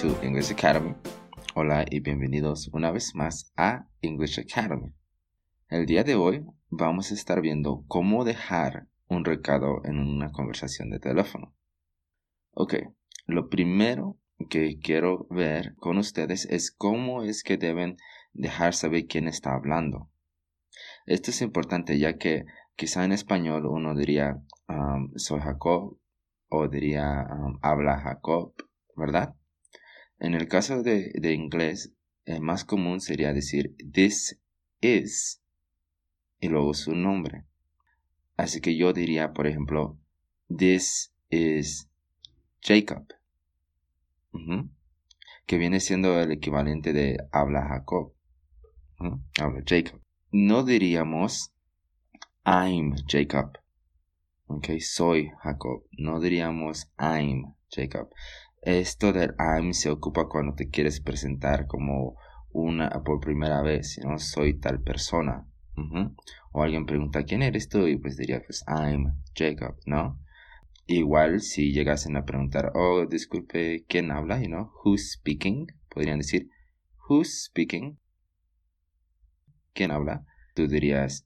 to English Academy. Hola y bienvenidos una vez más a English Academy. El día de hoy vamos a estar viendo cómo dejar un recado en una conversación de teléfono. Ok, lo primero que quiero ver con ustedes es cómo es que deben dejar saber quién está hablando. Esto es importante ya que quizá en español uno diría um, soy Jacob o diría um, habla Jacob, ¿verdad? En el caso de, de inglés, el más común sería decir this is y luego su nombre. Así que yo diría, por ejemplo, this is Jacob, que viene siendo el equivalente de habla Jacob, habla Jacob. No diríamos I'm Jacob, soy Jacob. No diríamos I'm Jacob. Esto del I'm se ocupa cuando te quieres presentar como una por primera vez, no soy tal persona. O alguien pregunta, ¿quién eres tú? Y pues diría, pues, I'm Jacob, ¿no? Igual si llegasen a preguntar, oh, disculpe, ¿quién habla? You know, who's speaking? Podrían decir, who's speaking? ¿Quién habla? Tú dirías,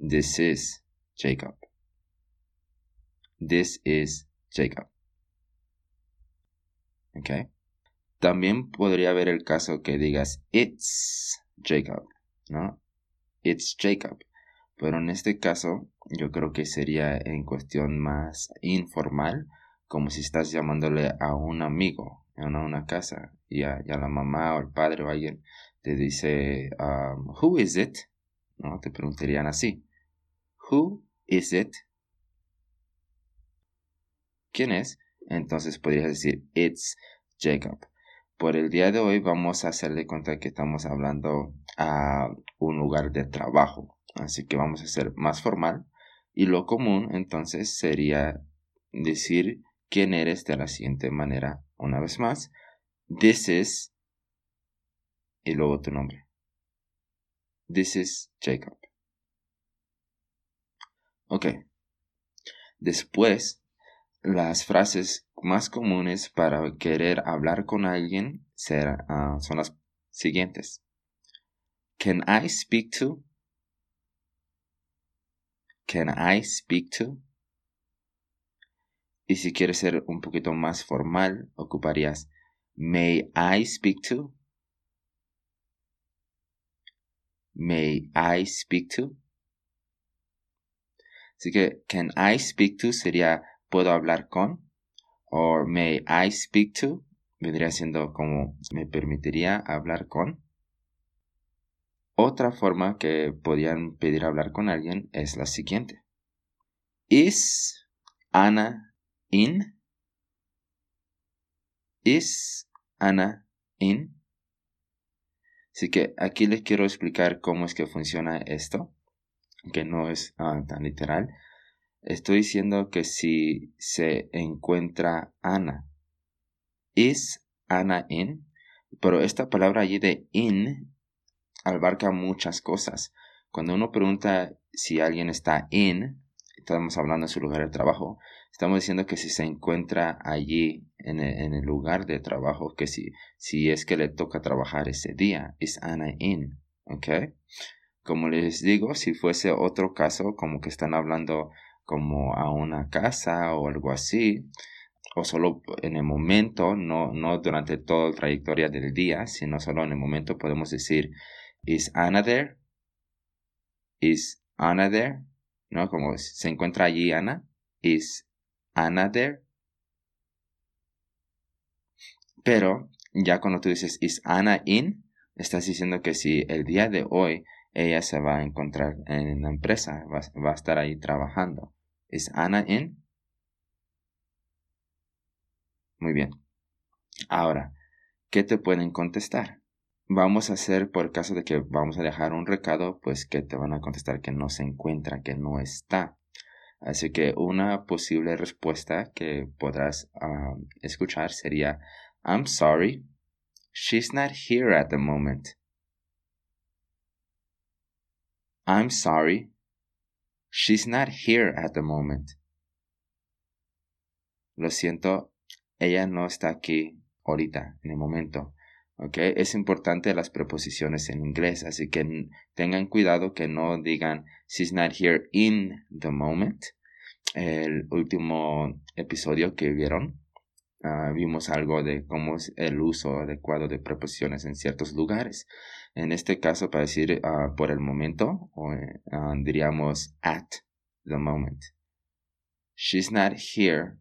this is Jacob. This is Jacob. ¿Ok? También podría haber el caso que digas, it's Jacob, ¿no? It's Jacob. Pero en este caso, yo creo que sería en cuestión más informal, como si estás llamándole a un amigo en una casa y a, la mamá o el padre o alguien te dice, um, Who is it? ¿No? Te preguntarían así. Who is it? ¿Quién es? Entonces podrías decir, It's Jacob. Por el día de hoy vamos a hacer de cuenta que estamos hablando a un lugar de trabajo. Así que vamos a ser más formal. Y lo común entonces sería decir quién eres de la siguiente manera. Una vez más. This is. Y luego tu nombre. This is Jacob. Ok. Después, las frases más comunes para querer hablar con alguien ah, son las siguientes. Can I speak to? Can I speak to? Y si quieres ser un poquito más formal, ocuparías May I speak to? May I speak to? Así que can I speak to sería puedo hablar con o may I speak to vendría siendo como me permitiría hablar con. Otra forma que podían pedir hablar con alguien es la siguiente. Is Anna in? Is Anna in? Así que aquí les quiero explicar cómo es que funciona esto, que no es ah, tan literal. Estoy diciendo que si se encuentra Ana, is Ana in, pero esta palabra allí de in abarca muchas cosas. Cuando uno pregunta si alguien está in, estamos hablando de su lugar de trabajo, estamos diciendo que si se encuentra allí en el, lugar de trabajo, que si, si es que le toca trabajar ese día, is Ana in, ¿ok? Como les digo, si fuese otro caso, como que están hablando como a una casa o algo así, o solo en el momento, no, no durante toda la trayectoria del día, sino solo en el momento podemos decir Is Anna there? Is Anna there? ¿No? Como se encuentra allí Ana. Is Anna there? Pero ya cuando tú dices Is Anna in? Estás diciendo que si el día de hoy ella se va a encontrar en la empresa, va, va a estar ahí trabajando. ¿Is Anna in? Muy bien. Ahora, ¿qué te pueden contestar? vamos a hacer por caso de que vamos a dejar un recado, pues que te van a contestar que no se encuentra, que no está. Así que una posible respuesta que podrás escuchar sería, I'm sorry, she's not here at the moment. I'm sorry, she's not here at the moment. Lo siento, ella no está aquí ahorita, en el momento. ¿Ok? Es importante las preposiciones en inglés, así que tengan cuidado que no digan she's not here in the moment. El último episodio que vieron, ah, vimos algo de cómo es el uso adecuado de preposiciones en ciertos lugares. En este caso, para decir ah, por el momento, o, ah, diríamos at the moment. She's not here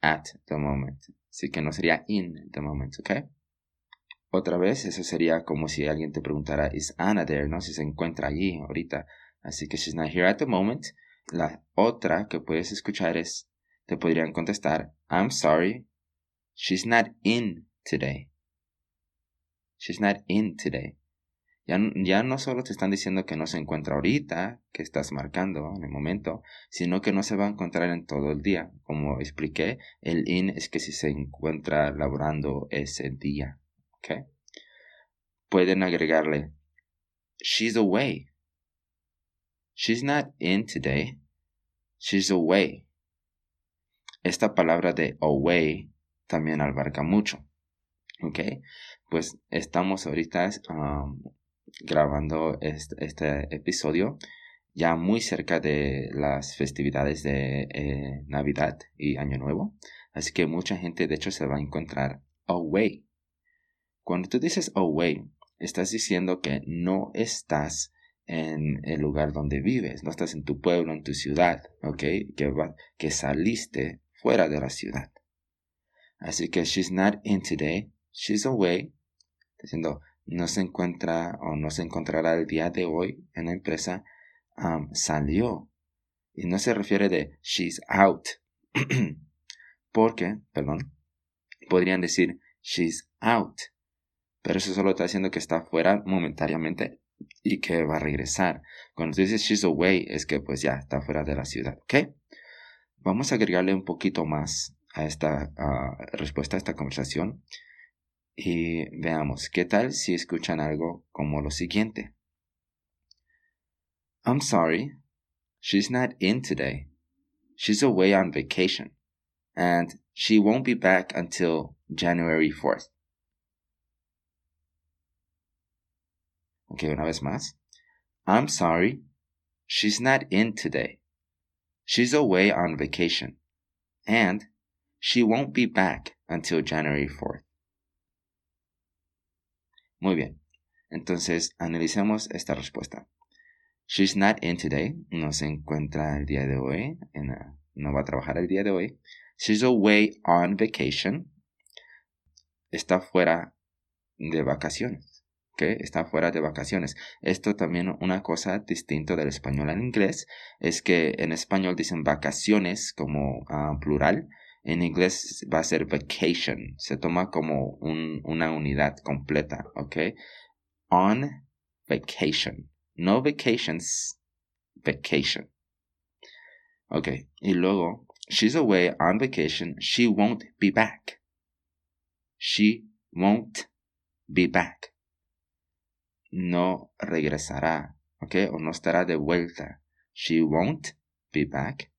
at the moment. Así que no sería in the moment, ¿ok? Otra vez, eso sería como si alguien te preguntara, ¿is Anna there? ¿No? Si se encuentra allí ahorita. Así que she's not here at the moment. La otra que puedes escuchar es, te podrían contestar, I'm sorry, she's not in today. She's not in today. Ya, no solo te están diciendo que no se encuentra ahorita, que estás marcando en el momento, sino que no se va a encontrar en todo el día. Como expliqué, el in es que si se encuentra laborando ese día. ¿Ok? Pueden agregarle, she's away. She's not in today. She's away. Esta palabra de away también abarca mucho. ¿Ok? Pues estamos ahorita um, grabando este, episodio ya muy cerca de las festividades de eh, Navidad y Año Nuevo. Así que mucha gente de hecho se va a encontrar away. Cuando tú dices away, estás diciendo que no estás en el lugar donde vives, no estás en tu pueblo, en tu ciudad, ¿ok? Que, que saliste fuera de la ciudad. Así que she's not in today, she's away, diciendo no se encuentra o no se encontrará el día de hoy en la empresa, salió. Y no se refiere de she's out. Porque, perdón, podrían decir she's out. Pero eso solo está diciendo que está fuera momentáneamente y que va a regresar. Cuando dices she's away es que pues ya está fuera de la ciudad. ¿Ok? Vamos a agregarle un poquito más a esta respuesta a esta conversación. Y veamos, ¿qué tal si escuchan algo como lo siguiente? I'm sorry, she's not in today. She's away on vacation, and she won't be back until January 4th. Ok, una vez más. I'm sorry, she's not in today. She's away on vacation, and she won't be back until January 4th. Muy bien. Entonces, analicemos esta respuesta. She's not in today. No se encuentra el día de hoy. no va a trabajar el día de hoy. She's away on vacation. Está fuera de vacaciones. ¿okay? Está fuera de vacaciones. Esto también una cosa distinta del español al inglés es que en español dicen vacaciones como uh, plural en inglés va a ser vacation. Se toma como una unidad completa, ¿ok? On vacation. No vacations, vacation. Ok, y luego, she's away on vacation. She won't be back. She won't be back. No regresará, ok? O no estará de vuelta. She won't be back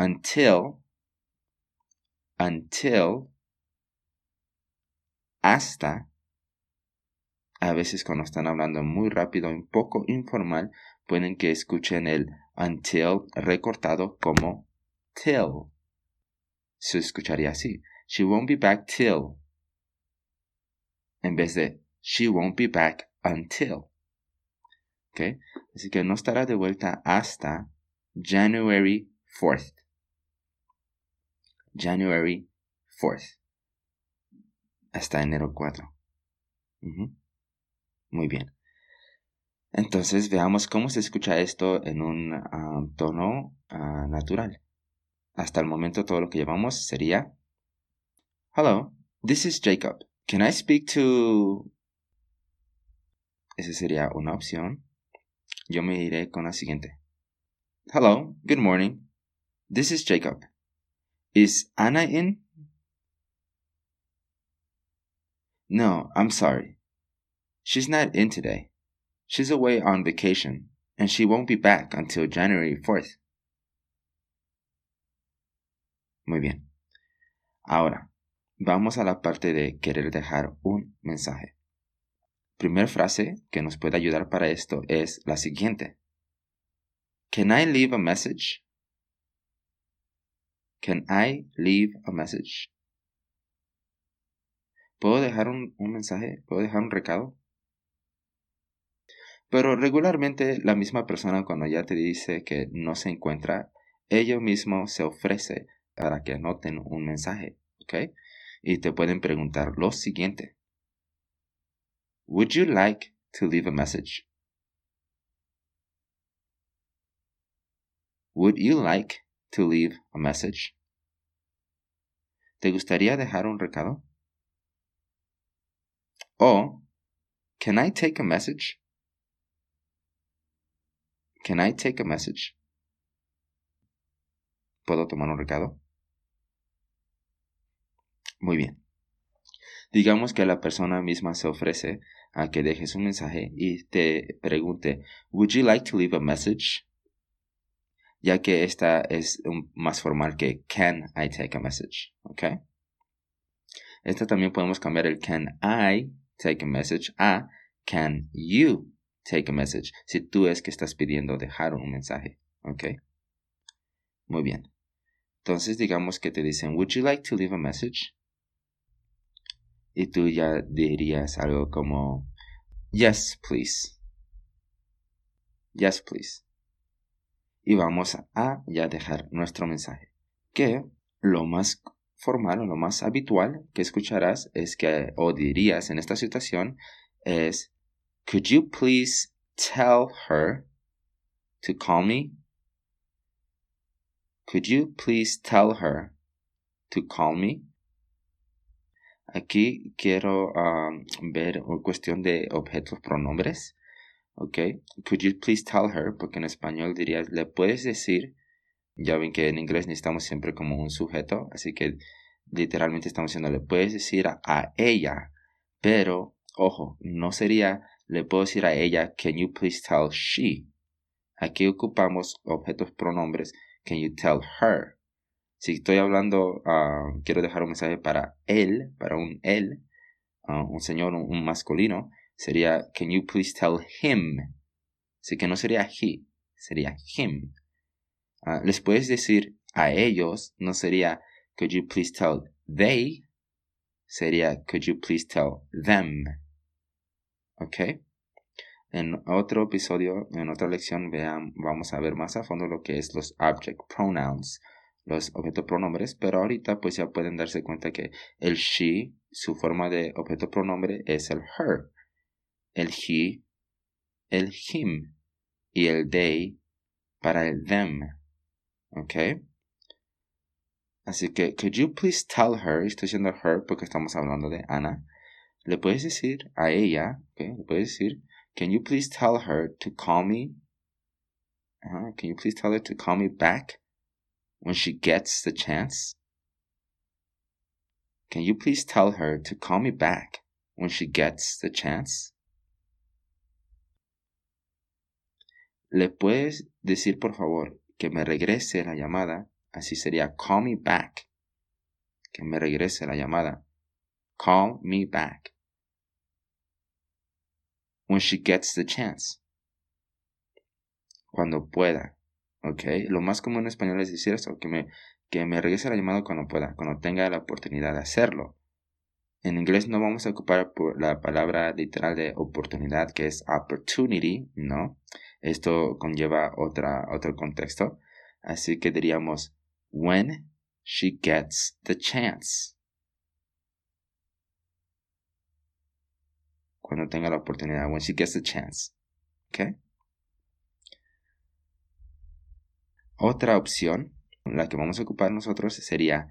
until, until, hasta, a veces cuando están hablando muy rápido, un poco informal, pueden que escuchen el until recortado como till. Se escucharía así. She won't be back till. En vez de she won't be back until. ¿Ok? Así que no estará de vuelta hasta January 4th. January 4th. Hasta enero 4. Muy bien. Entonces veamos cómo se escucha esto en un ah, tono ah, natural. Hasta el momento todo lo que llevamos sería Hello, this is Jacob. Can I speak to... Esa sería una opción. Yo me iré con la siguiente. Hello, good morning. This is Jacob. Is Anna in? No, I'm sorry. She's not in today. She's away on vacation, and she won't be back until January 4th. Muy bien. Ahora, vamos a la parte de querer dejar un mensaje. Primera frase que nos puede ayudar para esto es la siguiente. Can I leave a message? Can I leave a message? ¿Puedo dejar un, mensaje? ¿Puedo dejar un recado? Pero regularmente la misma persona cuando ya te dice que no se encuentra, ello mismo se ofrece para que anoten un mensaje, ¿ok? Y te pueden preguntar lo siguiente. Would you like to leave a message? Would you like to leave a message? ¿Te gustaría dejar un recado? O, can I take a message? Can I take a message? ¿Puedo tomar un recado? Muy bien. Digamos que la persona misma se ofrece a que dejes un mensaje y te pregunte, Would you like to leave a message? Ya que esta es más formal que Can I take a message? ¿Ok? Esta también podemos cambiar el Can I take a message a Can you take a message? Si tú es que estás pidiendo dejar un mensaje. ¿Ok? Muy bien. Entonces digamos que te dicen, Would you like to leave a message? Y tú ya dirías algo como, Yes, please. Yes, please. Y vamos a ya dejar nuestro mensaje. Que lo más formal o lo más habitual que escucharás es que, o dirías en esta situación, es, Could you please tell her to call me? Could you please tell her to call me? Aquí quiero ver una cuestión de objetos pronombres. Ok. Could you please tell her? Porque en español dirías, le puedes decir. Ya ven que en inglés necesitamos siempre como un sujeto. Así que literalmente estamos diciendo, le puedes decir a, ella. Pero, ojo, no sería, le puedo decir a ella, can you please tell she? Aquí ocupamos objetos pronombres. Can you tell her? Si estoy hablando, ah, quiero dejar un mensaje para él, para un él, ah, un señor, un, masculino, sería, can you please tell him? Así que no sería he, sería him. Ah, les puedes decir a ellos, no sería, could you please tell they, sería, could you please tell them? ¿Ok? En otro episodio, en otra lección, vean, vamos a ver más a fondo lo que es los object pronouns los objetos pronombres, pero ahorita pues ya pueden darse cuenta que el she, su forma de objeto pronombre es el her, el he, el him y el they para el them. ¿Ok? Así que, could you please tell her, estoy diciendo her porque estamos hablando de Ana, le puedes decir a ella, ¿ok? Le puedes decir, can you please tell her to call me? can you please tell her to call me back? when she gets the chance? Can you please tell her to call me back when she gets the chance? ¿Le puedes decir por favor que me regrese la llamada? Así sería call me back. Que me regrese la llamada. Call me back. When she gets the chance. Cuando pueda. ¿ok? Lo más común en español es decir eso, que me, que me regrese la llamada cuando pueda, cuando tenga la oportunidad de hacerlo. En inglés no vamos a ocupar por la palabra literal de oportunidad, que es opportunity, ¿no? Esto conlleva otra, otro contexto. Así que diríamos, when she gets the chance. Cuando tenga la oportunidad, when she gets the chance. ¿Ok? Otra opción, la que vamos a ocupar nosotros, sería,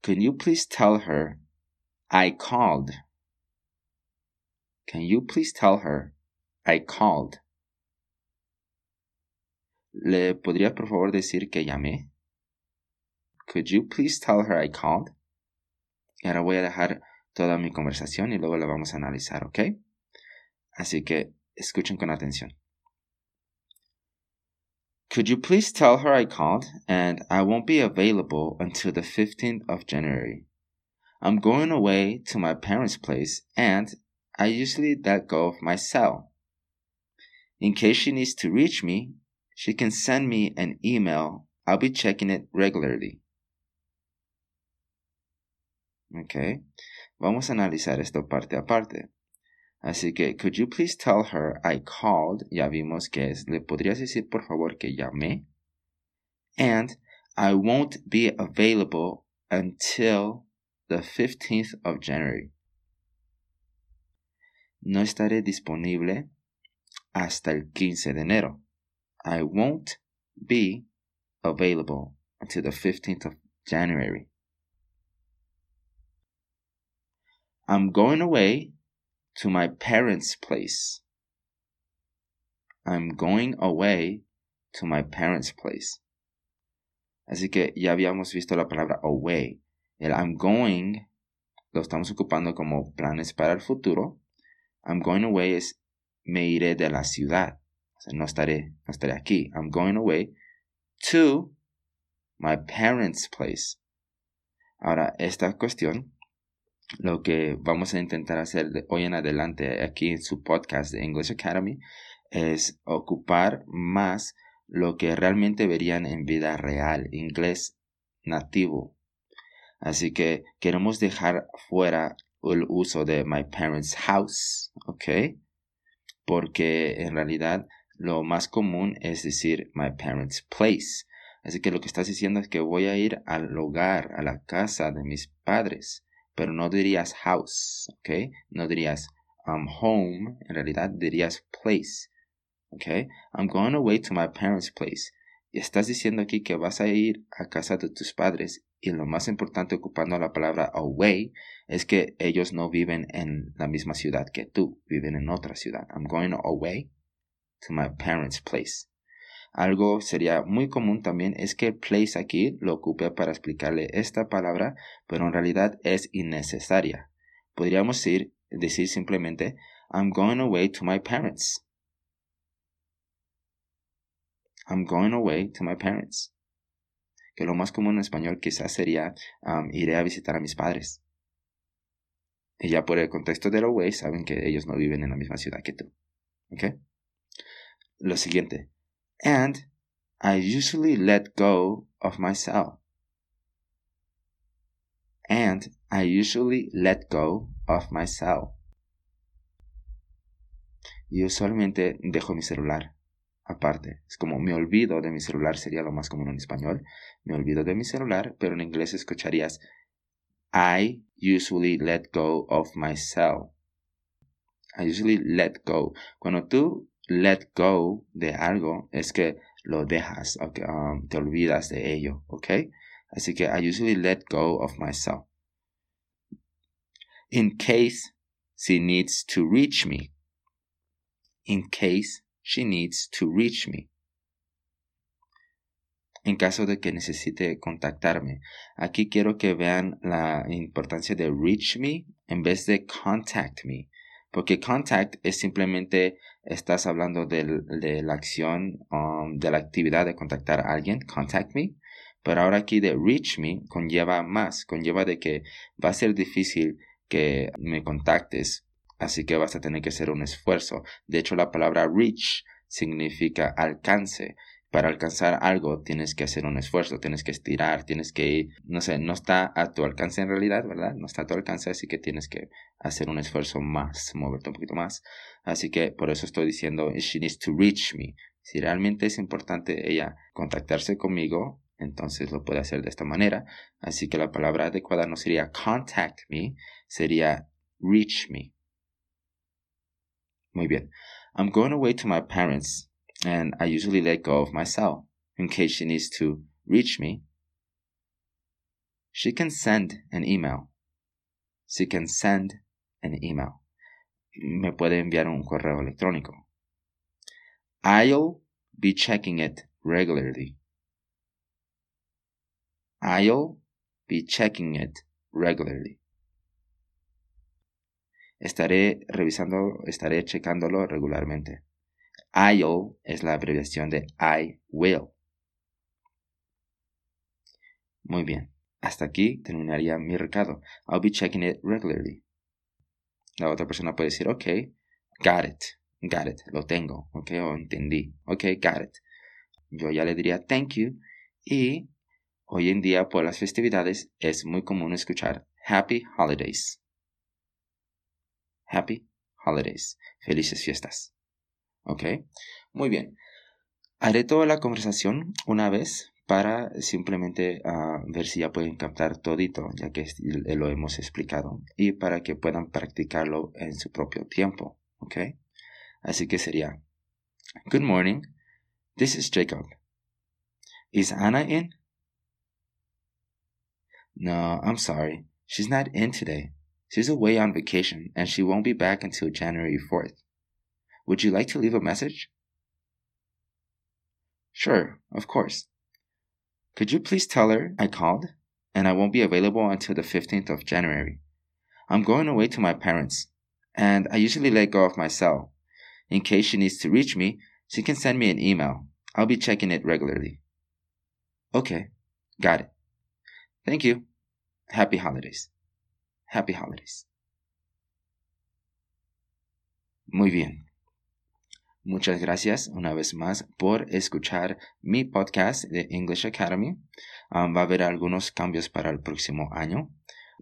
Can you please tell her I called? Can you please tell her I called? ¿Le podría por favor decir que llamé? Could you please tell her I called? Y ahora voy a dejar toda mi conversación y luego la vamos a analizar, ¿ok? Así que escuchen con atención. Could you please tell her I called and I won't be available until the 15th of January? I'm going away to my parents' place and I usually let go of my cell. In case she needs to reach me, she can send me an email. I'll be checking it regularly. Ok. Vamos a analizar esto parte a parte. Así que, could you please tell her I called? Ya vimos que es. ¿Le podrías decir por favor que llamé? And I won't be available until the 15th of January. No estaré disponible hasta el 15 de enero. I won't be available until the 15th of January. I'm going away to my parents' place. I'm going away to my parents' place. Así que ya habíamos visto la palabra away. El I'm going lo estamos ocupando como planes para el futuro. I'm going away es me iré de la ciudad. No estaré, no estaré aquí. I'm going away to my parents' place. Ahora, esta cuestión, lo que vamos a intentar hacer de hoy en adelante aquí en su podcast de English Academy es ocupar más lo que realmente verían en vida real, inglés nativo. Así que queremos dejar fuera el uso de my parents' house, ¿ok? Porque en realidad lo más común es decir my parents' place. Así que lo que estás diciendo es que voy a ir al hogar, a la casa de mis padres, pero no dirías house, ¿ok? No dirías um, home, en realidad dirías place, ¿ok? I'm going away to my parents' place. Y estás diciendo aquí que vas a ir a casa de tus padres y lo más importante ocupando la palabra away es que ellos no viven en la misma ciudad que tú, viven en otra ciudad. I'm going away to my parents' place. Algo sería muy común también es que place aquí lo ocupe para explicarle esta palabra, pero en realidad es innecesaria. Podríamos decir, decir simplemente I'm going away to my parents. I'm going away to my parents. Que lo más común en español quizás sería um, iré a visitar a mis padres. Y ya por el contexto del away saben que ellos no viven en la misma ciudad que tú. ¿Ok? Lo siguiente. And I usually let go of myself. And I usually let go of myself. Y usualmente dejo mi celular aparte. Es como me olvido de mi celular, sería lo más común en español. Me olvido de mi celular, pero en inglés escucharías I usually let go of myself. I usually let go. Cuando tú let go de algo, es que lo dejas, um, te olvidas de ello, ¿ok? Así que I usually let go of myself. In case she needs to reach me. In case she needs to reach me. En caso de que necesite contactarme. Aquí quiero que vean la importancia de reach me en vez de contact me. Porque contact es simplemente estás hablando de, la acción, um, de la actividad de contactar a alguien, contact me. Pero ahora aquí de reach me conlleva más, conlleva de que va a ser difícil que me contactes así que vas a tener que hacer un esfuerzo. De hecho, la palabra reach significa alcance. Para alcanzar algo tienes que hacer un esfuerzo, tienes que estirar, tienes que ir, no sé, no está a tu alcance en realidad, ¿verdad? No está a tu alcance, así que tienes que hacer un esfuerzo más, moverte un poquito más. Así que por eso estoy diciendo, she needs to reach me. Si realmente es importante ella contactarse conmigo, entonces lo puede hacer de esta manera. Así que la palabra adecuada no sería contact me, sería reach me. Muy bien. I'm going away to my parents, and I usually let go of my cell in case she needs to reach me. She can send an email. She can send an email. Me puede enviar un correo electrónico. I'll be checking it regularly. I'll be checking it regularly. Estaré revisando, estaré checándolo regularmente. I'll es la abreviación de I will. Muy bien. hasta aquí terminaría mi recado. I'll be checking it regularly. La otra persona puede decir, ok, got it, got it, lo tengo, ok, o entendí, ok, got it. Yo ya le diría thank you y hoy en día por las festividades es muy común escuchar Happy Holidays. Happy Holidays. Felices fiestas. ¿Ok? Muy bien. Haré toda la conversación una vez para simplemente ah, ver si ya pueden captar todito, ya que lo hemos explicado, y para que puedan practicarlo en su propio tiempo. ¿Ok? Así que sería, Good morning, this is Jacob. Is Anna in? No, I'm sorry, she's not in today. She's away on vacation and she won't be back until January 4th. Would you like to leave a message? Sure, of course. Could you please tell her I called and I won't be available until the 15th of January? I'm going away to my parents, and I usually let go of my cell. In case she needs to reach me, she can send me an email. I'll be checking it regularly. Okay, got it. Thank you. Happy holidays. Happy holidays. Muy bien. Muchas gracias una vez más por escuchar mi podcast de English Academy. Um, va a haber algunos cambios para el próximo año.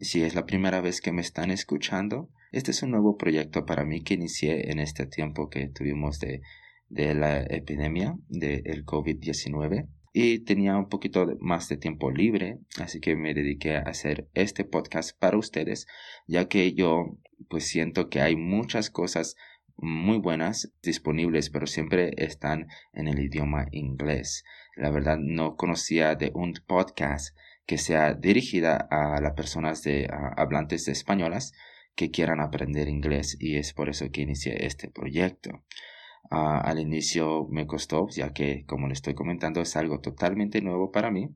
Si es la primera vez que me están escuchando, este es un nuevo proyecto para mí que inicié en este tiempo que tuvimos de, de la epidemia del COVID-19 y tenía un poquito más de tiempo libre, así que me dediqué a hacer este podcast para ustedes, ya que yo pues siento que hay muchas cosas muy buenas disponibles, pero siempre están en el idioma inglés. La verdad no conocía de un podcast que sea dirigida a las personas de hablantes de españolas que quieran aprender inglés y es por eso que inicié este proyecto. Ah, al inicio me costó, ya que, como le estoy comentando, es algo totalmente nuevo para mí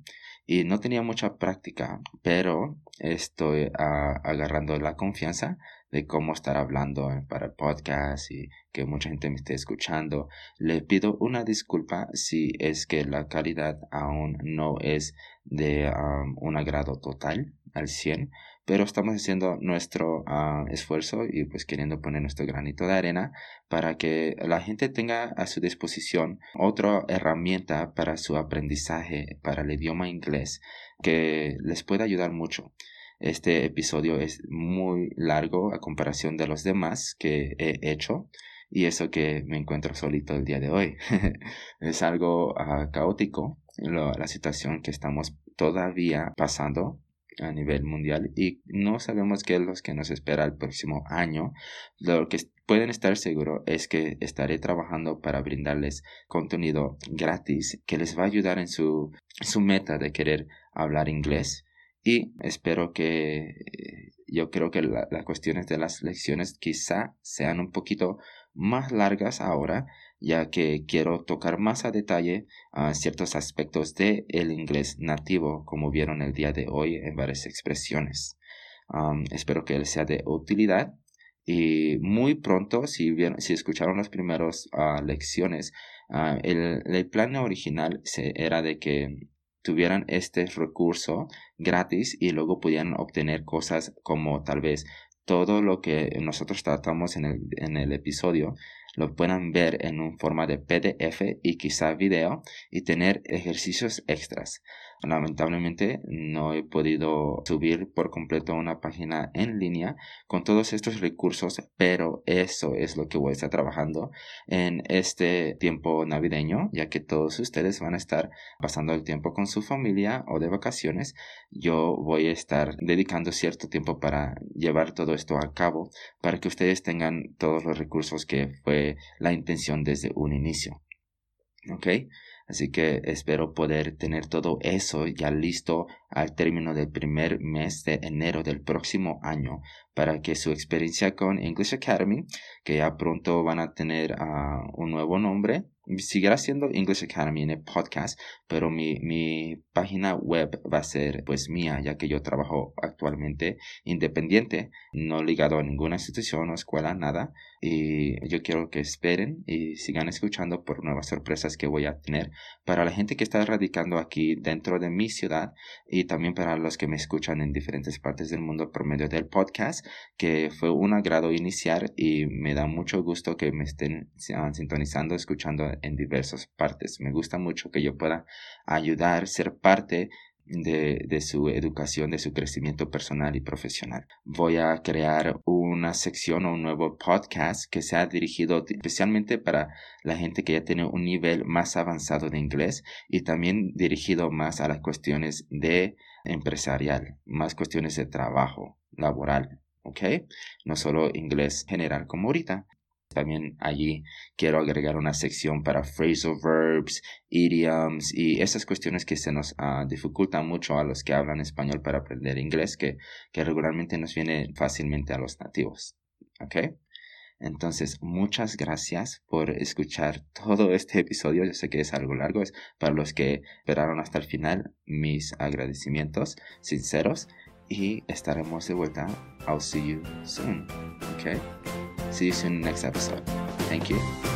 y no tenía mucha práctica, pero estoy ah, agarrando la confianza de cómo estar hablando para el podcast y que mucha gente me esté escuchando. Le pido una disculpa si es que la calidad aún no es de un agrado total al 100, pero estamos haciendo nuestro ah, esfuerzo y pues queriendo poner nuestro granito de arena para que la gente tenga a su disposición otra herramienta para su aprendizaje para el idioma inglés que les pueda ayudar mucho. Este episodio es muy largo a comparación de los demás que he hecho y eso que me encuentro solito el día de hoy. es algo ah, caótico la situación que estamos todavía pasando a nivel mundial y no sabemos qué es lo que nos espera el próximo año. Lo que pueden estar seguros es que estaré trabajando para brindarles contenido gratis que les va a ayudar en su, su meta de querer hablar inglés y espero que yo creo que las cuestiones de las lecciones quizá sean un poquito más largas ahora ya que quiero tocar más a detalle a ciertos aspectos del el inglés nativo, como vieron el día de hoy en varias expresiones. espero que les sea de utilidad y muy pronto, si, vieron, si escucharon las primeras ah, lecciones, ah, el, el, plan original era de que tuvieran este recurso gratis y luego pudieran obtener cosas como tal vez todo lo que nosotros tratamos en el, en el episodio lo puedan ver en un forma de PDF y quizá video y tener ejercicios extras. Lamentablemente no he podido subir por completo una página en línea con todos estos recursos, pero eso es lo que voy a estar trabajando en este tiempo navideño, ya que todos ustedes van a estar pasando el tiempo con su familia o de vacaciones. Yo voy a estar dedicando cierto tiempo para llevar todo esto a cabo, para que ustedes tengan todos los recursos que fue la intención desde un inicio. ¿Ok? Así que espero poder tener todo eso ya listo al término del primer mes de enero del próximo año para que su experiencia con English Academy, que ya pronto van a tener ah, un nuevo nombre, seguirá siendo English Academy en el podcast, pero mi, mi página web va a ser pues mía, ya que yo trabajo actualmente independiente, no ligado a ninguna institución o escuela, nada, y yo quiero que esperen y sigan escuchando por nuevas sorpresas que voy a tener. Para la gente que está radicando aquí dentro de mi ciudad y también para los que me escuchan en diferentes partes del mundo por medio del podcast, que fue un agrado iniciar y me da mucho gusto que me estén sintonizando, escuchando en diversas partes. Me gusta mucho que yo pueda ayudar, ser parte de, de, su educación, de su crecimiento personal y profesional. Voy a crear una sección o un nuevo podcast que sea dirigido especialmente para la gente que ya tiene un nivel más avanzado de inglés y también dirigido más a las cuestiones de empresarial, más cuestiones de trabajo laboral. ¿ok? No solo inglés general como ahorita. También allí quiero agregar una sección para phrasal verbs, idioms y esas cuestiones que se nos uh, dificultan mucho a los que hablan español para aprender inglés, que, que regularmente nos viene fácilmente a los nativos. ¿Ok? Entonces, muchas gracias por escuchar todo este episodio. Yo sé que es algo largo. Es para los que esperaron hasta el final, mis agradecimientos sinceros. Y estaremos de vuelta. I'll see you soon. Okay? See you soon in the next episode. Thank you.